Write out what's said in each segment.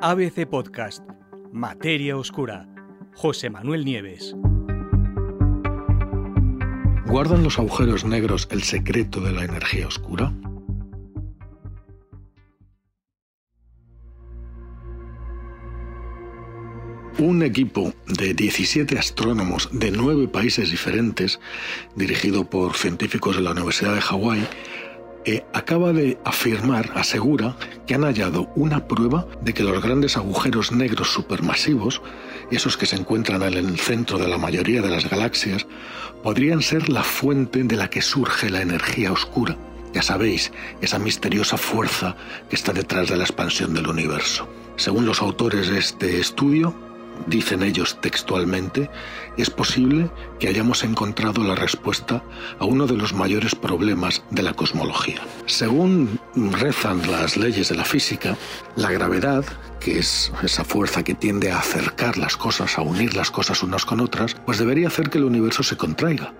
ABC Podcast, Materia Oscura, José Manuel Nieves. ¿Guardan los agujeros negros el secreto de la energía oscura? Un equipo de 17 astrónomos de nueve países diferentes, dirigido por científicos de la Universidad de Hawái, eh, acaba de afirmar, asegura, que han hallado una prueba de que los grandes agujeros negros supermasivos, esos que se encuentran en el centro de la mayoría de las galaxias, podrían ser la fuente de la que surge la energía oscura. Ya sabéis, esa misteriosa fuerza que está detrás de la expansión del universo. Según los autores de este estudio, dicen ellos textualmente, es posible que hayamos encontrado la respuesta a uno de los mayores problemas de la cosmología. Según rezan las leyes de la física, la gravedad, que es esa fuerza que tiende a acercar las cosas, a unir las cosas unas con otras, pues debería hacer que el universo se contraiga.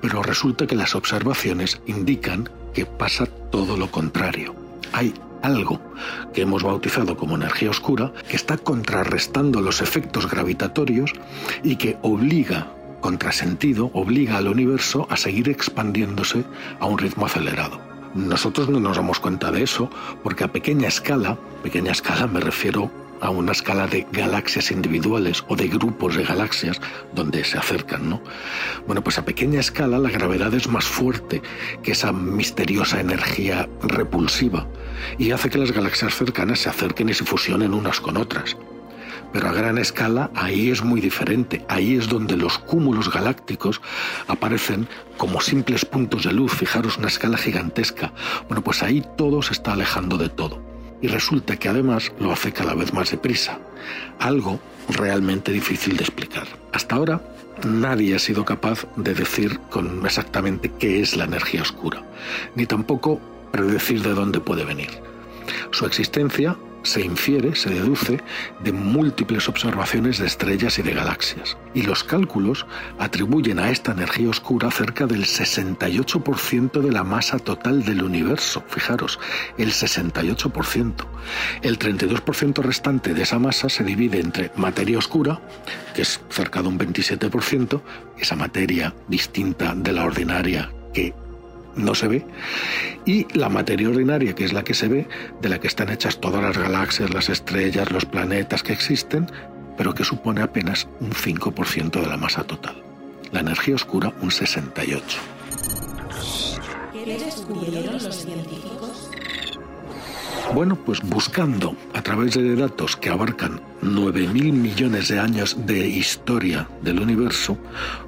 Pero resulta que las observaciones indican que pasa todo lo contrario. Hay algo que hemos bautizado como energía oscura, que está contrarrestando los efectos gravitatorios y que obliga, contrasentido, obliga al universo a seguir expandiéndose a un ritmo acelerado. Nosotros no nos damos cuenta de eso porque a pequeña escala, pequeña escala me refiero a una escala de galaxias individuales o de grupos de galaxias donde se acercan, ¿no? Bueno, pues a pequeña escala la gravedad es más fuerte que esa misteriosa energía repulsiva y hace que las galaxias cercanas se acerquen y se fusionen unas con otras. Pero a gran escala ahí es muy diferente. Ahí es donde los cúmulos galácticos aparecen como simples puntos de luz. Fijaros una escala gigantesca. Bueno, pues ahí todo se está alejando de todo y resulta que además lo hace cada vez más deprisa, algo realmente difícil de explicar. Hasta ahora nadie ha sido capaz de decir con exactamente qué es la energía oscura, ni tampoco predecir de dónde puede venir. Su existencia se infiere, se deduce de múltiples observaciones de estrellas y de galaxias. Y los cálculos atribuyen a esta energía oscura cerca del 68% de la masa total del universo. Fijaros, el 68%. El 32% restante de esa masa se divide entre materia oscura, que es cerca de un 27%, esa materia distinta de la ordinaria que no se ve, y la materia ordinaria, que es la que se ve, de la que están hechas todas las galaxias, las estrellas, los planetas que existen, pero que supone apenas un 5% de la masa total. La energía oscura un 68%. ¿Qué los científicos? Bueno, pues buscando a través de datos que abarcan 9.000 millones de años de historia del universo,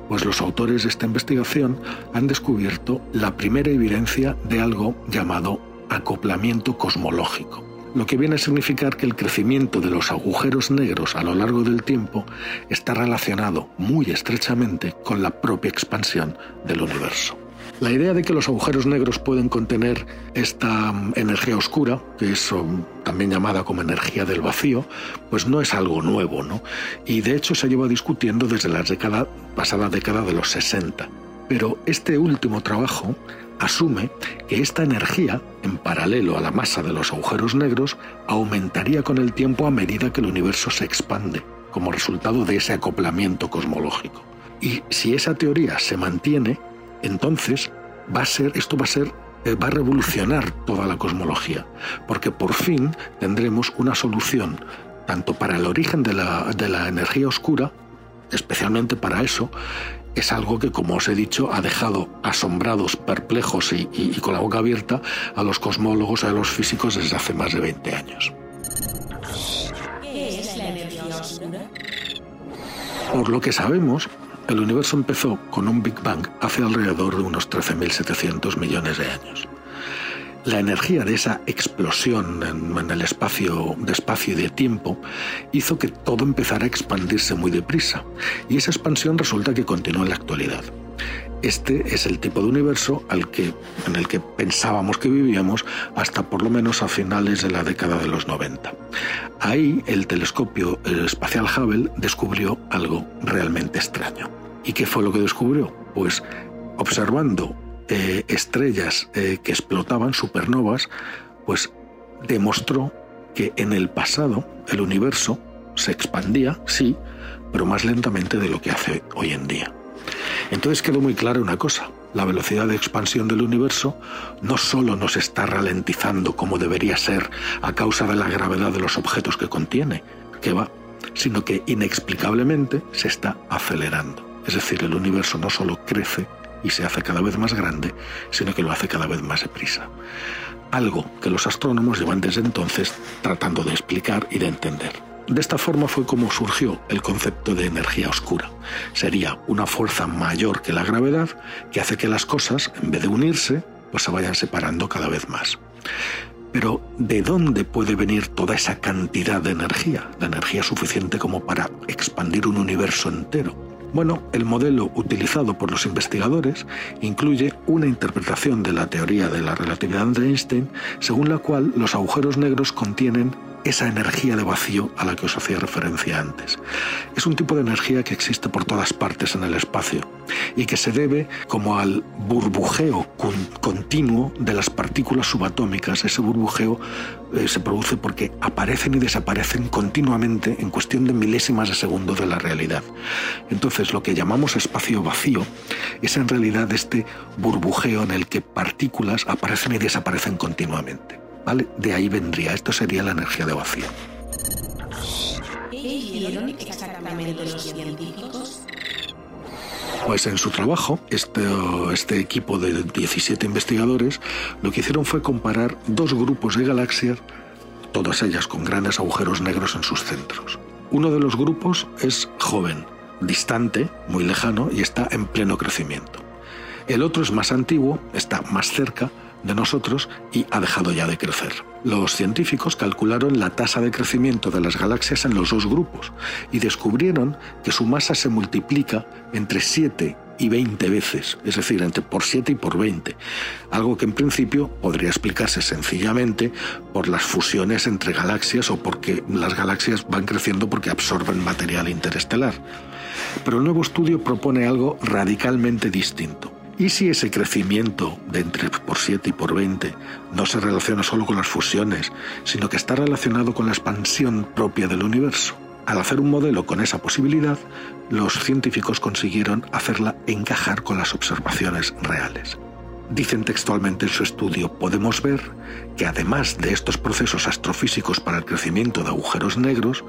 pues los autores de esta investigación han descubierto la primera evidencia de algo llamado acoplamiento cosmológico, lo que viene a significar que el crecimiento de los agujeros negros a lo largo del tiempo está relacionado muy estrechamente con la propia expansión del universo. La idea de que los agujeros negros pueden contener esta mm, energía oscura, que es um, también llamada como energía del vacío, pues no es algo nuevo, ¿no? Y de hecho se lleva discutiendo desde la década, pasada década de los 60. Pero este último trabajo asume que esta energía, en paralelo a la masa de los agujeros negros, aumentaría con el tiempo a medida que el universo se expande, como resultado de ese acoplamiento cosmológico. Y si esa teoría se mantiene, entonces va a ser, esto va a ser, eh, va a revolucionar toda la cosmología, porque por fin tendremos una solución tanto para el origen de la, de la energía oscura, especialmente para eso, es algo que, como os he dicho, ha dejado asombrados, perplejos y, y, con la boca abierta a los cosmólogos a los físicos desde hace más de 20 años. ¿Qué es la energía oscura? Por lo que sabemos, el universo empezó con un Big Bang hace alrededor de unos 13.700 millones de años. La energía de esa explosión en, el espacio de espacio y de tiempo hizo que todo empezara a expandirse muy deprisa, y esa expansión resulta que continúa en la actualidad. Este es el tipo de universo al que, en el que pensábamos que vivíamos hasta por lo menos a finales de la década de los 90. Ahí el telescopio espacial Hubble descubrió algo realmente extraño. ¿Y qué fue lo que descubrió? Pues observando eh, estrellas eh, que explotaban, supernovas, pues demostró que en el pasado el universo se expandía, sí, pero más lentamente de lo que hace hoy en día. Entonces quedó muy clara una cosa, la velocidad de expansión del universo no solo nos está ralentizando como debería ser a causa de la gravedad de los objetos que contiene, que va, sino que inexplicablemente se está acelerando. Es decir, el universo no solo crece y se hace cada vez más grande, sino que lo hace cada vez más deprisa. Algo que los astrónomos llevan desde entonces tratando de explicar y de entender. De esta forma fue como surgió el concepto de energía oscura. Sería una fuerza mayor que la gravedad que hace que las cosas, en vez de unirse, pues se vayan separando cada vez más. Pero ¿de dónde puede venir toda esa cantidad de energía? La energía suficiente como para expandir un universo entero. Bueno, el modelo utilizado por los investigadores incluye una interpretación de la teoría de la relatividad de Einstein, según la cual los agujeros negros contienen esa energía de vacío a la que os hacía referencia antes. Es un tipo de energía que existe por todas partes en el espacio y que se debe como al burbujeo continuo de las partículas subatómicas. Ese burbujeo eh, se produce porque aparecen y desaparecen continuamente en cuestión de milésimas de segundo de la realidad. Entonces lo que llamamos espacio vacío es en realidad este burbujeo en el que partículas aparecen y desaparecen continuamente. De ahí vendría, esto sería la energía de vacío. ¿Qué hicieron exactamente los científicos? Pues en su trabajo, este, este equipo de 17 investigadores lo que hicieron fue comparar dos grupos de galaxias, todas ellas con grandes agujeros negros en sus centros. Uno de los grupos es joven, distante, muy lejano y está en pleno crecimiento. El otro es más antiguo, está más cerca, de nosotros y ha dejado ya de crecer. Los científicos calcularon la tasa de crecimiento de las galaxias en los dos grupos y descubrieron que su masa se multiplica entre 7 y 20 veces, es decir, entre por 7 y por 20, algo que en principio podría explicarse sencillamente por las fusiones entre galaxias o porque las galaxias van creciendo porque absorben material interestelar. Pero el nuevo estudio propone algo radicalmente distinto. ¿Y si ese crecimiento de entre por 7 y por 20 no se relaciona solo con las fusiones, sino que está relacionado con la expansión propia del universo? Al hacer un modelo con esa posibilidad, los científicos consiguieron hacerla encajar con las observaciones reales. Dicen textualmente en su estudio, podemos ver que además de estos procesos astrofísicos para el crecimiento de agujeros negros,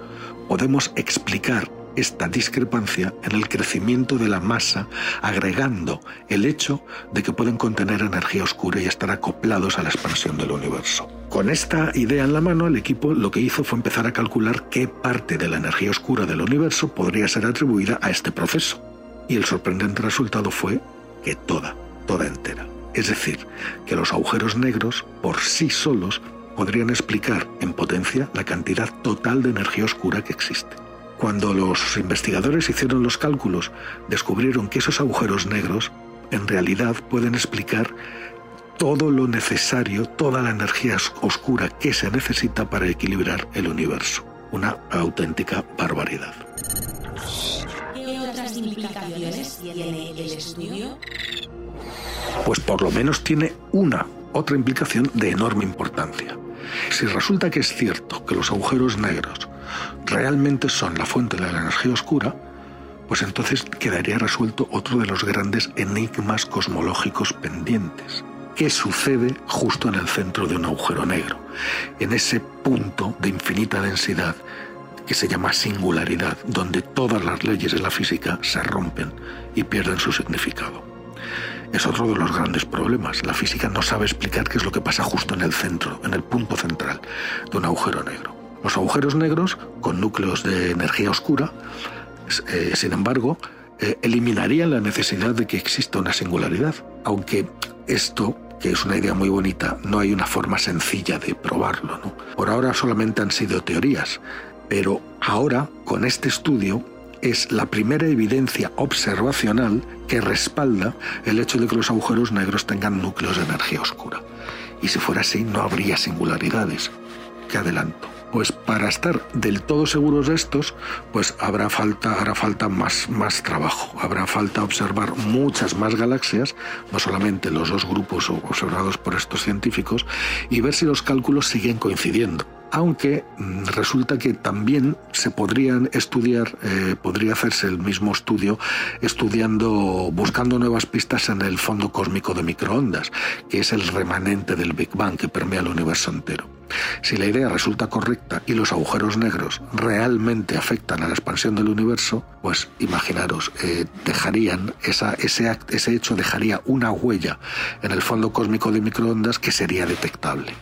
podemos explicar esta discrepancia en el crecimiento de la masa, agregando el hecho de que pueden contener energía oscura y estar acoplados a la expansión del universo. Con esta idea en la mano, el equipo lo que hizo fue empezar a calcular qué parte de la energía oscura del universo podría ser atribuida a este proceso. Y el sorprendente resultado fue que toda, toda entera. Es decir, que los agujeros negros por sí solos podrían explicar en potencia la cantidad total de energía oscura que existe. Cuando los investigadores hicieron los cálculos, descubrieron que esos agujeros negros en realidad pueden explicar todo lo necesario, toda la energía oscura que se necesita para equilibrar el universo. Una auténtica barbaridad. ¿Qué otras implicaciones tiene el estudio? Pues por lo menos tiene una otra implicación de enorme importancia. Si resulta que es cierto que los agujeros negros realmente son la fuente de la energía oscura, pues entonces quedaría resuelto otro de los grandes enigmas cosmológicos pendientes. ¿Qué sucede justo en el centro de un agujero negro? En ese punto de infinita densidad que se llama singularidad, donde todas las leyes de la física se rompen y pierden su significado. Es otro de los grandes problemas. La física no sabe explicar qué es lo que pasa justo en el centro, en el punto central de un agujero negro. Los agujeros negros, con núcleos de energía oscura, eh, sin embargo, eh, eliminarían la necesidad de que exista una singularidad, aunque esto que es una idea muy bonita, no hay una forma sencilla de probarlo. Por ahora solamente han sido teorías, pero ahora, con este estudio, es la primera evidencia observacional que respalda el hecho de que los agujeros negros tengan núcleos de energía oscura. Y si fuera así, no habría singularidades. ¿Qué adelanto? Pues para estar del todo seguros de estos, pues habrá falta, falta más, más trabajo, habrá falta observar muchas más galaxias, no solamente los dos grupos observados por estos científicos, y ver si los cálculos siguen coincidiendo. aunque mm, resulta que también se podrían estudiar, eh, podría hacerse el mismo estudio estudiando, buscando nuevas pistas en el fondo cósmico de microondas, que es el remanente del Big Bang que permea el universo entero. Si la idea resulta correcta y los agujeros negros realmente afectan a la expansión del universo, pues imaginaros, eh, dejarían esa, ese, hecho dejaría una huella en el fondo cósmico de microondas que sería detectable.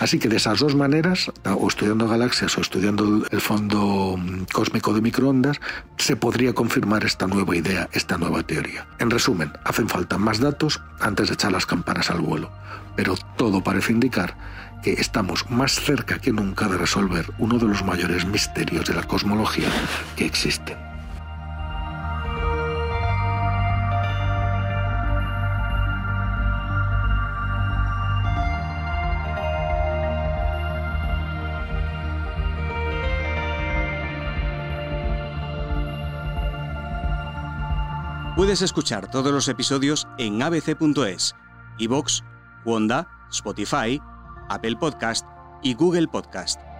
Así que de esas dos maneras, o estudiando galaxias o estudiando el fondo mm, cósmico de microondas, se podría confirmar esta nueva idea, esta nueva teoría. En resumen, hacen falta más datos antes de echar las campanas al vuelo, pero todo parece indicar que estamos más cerca que nunca de resolver uno de los mayores misterios de la cosmología que existen. Puedes escuchar todos los episodios en abc.es, iVoox, Wanda, Spotify, Apple Podcast y Google Podcast.